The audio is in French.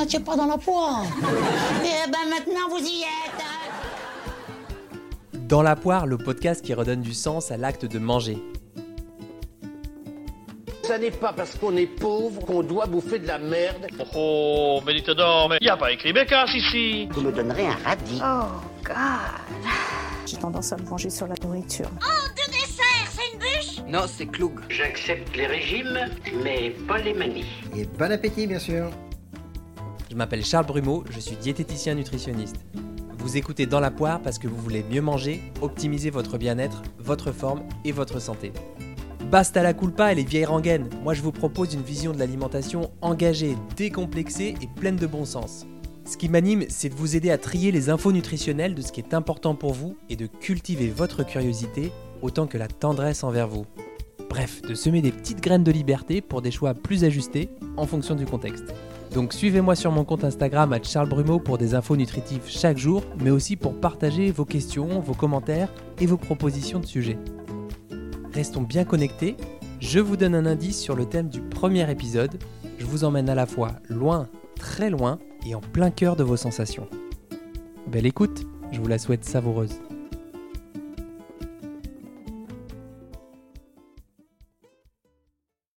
n'étiez pas dans la poire. Et ben maintenant vous y êtes. Dans la poire, le podcast qui redonne du sens à l'acte de manger. Ça n'est pas parce qu'on est pauvre qu'on doit bouffer de la merde. Oh, mais dites donc, mais y a pas écrit Bécasse ici Vous me donnerez un radis. Oh, God. J'ai tendance à me venger sur la nourriture. Non, c'est Cloug. J'accepte les régimes, mais pas les manies. Et bon appétit, bien sûr. Je m'appelle Charles Brumeau, je suis diététicien nutritionniste. Vous écoutez Dans la poire parce que vous voulez mieux manger, optimiser votre bien-être, votre forme et votre santé. Basta la culpa et les vieilles rengaines. Moi, je vous propose une vision de l'alimentation engagée, décomplexée et pleine de bon sens. Ce qui m'anime, c'est de vous aider à trier les infos nutritionnelles de ce qui est important pour vous et de cultiver votre curiosité autant que la tendresse envers vous. Bref, de semer des petites graines de liberté pour des choix plus ajustés en fonction du contexte. Donc suivez-moi sur mon compte Instagram à Charles Brumeau pour des infos nutritives chaque jour, mais aussi pour partager vos questions, vos commentaires et vos propositions de sujets. Restons bien connectés, je vous donne un indice sur le thème du premier épisode, je vous emmène à la fois loin, très loin et en plein cœur de vos sensations. Belle écoute, je vous la souhaite savoureuse.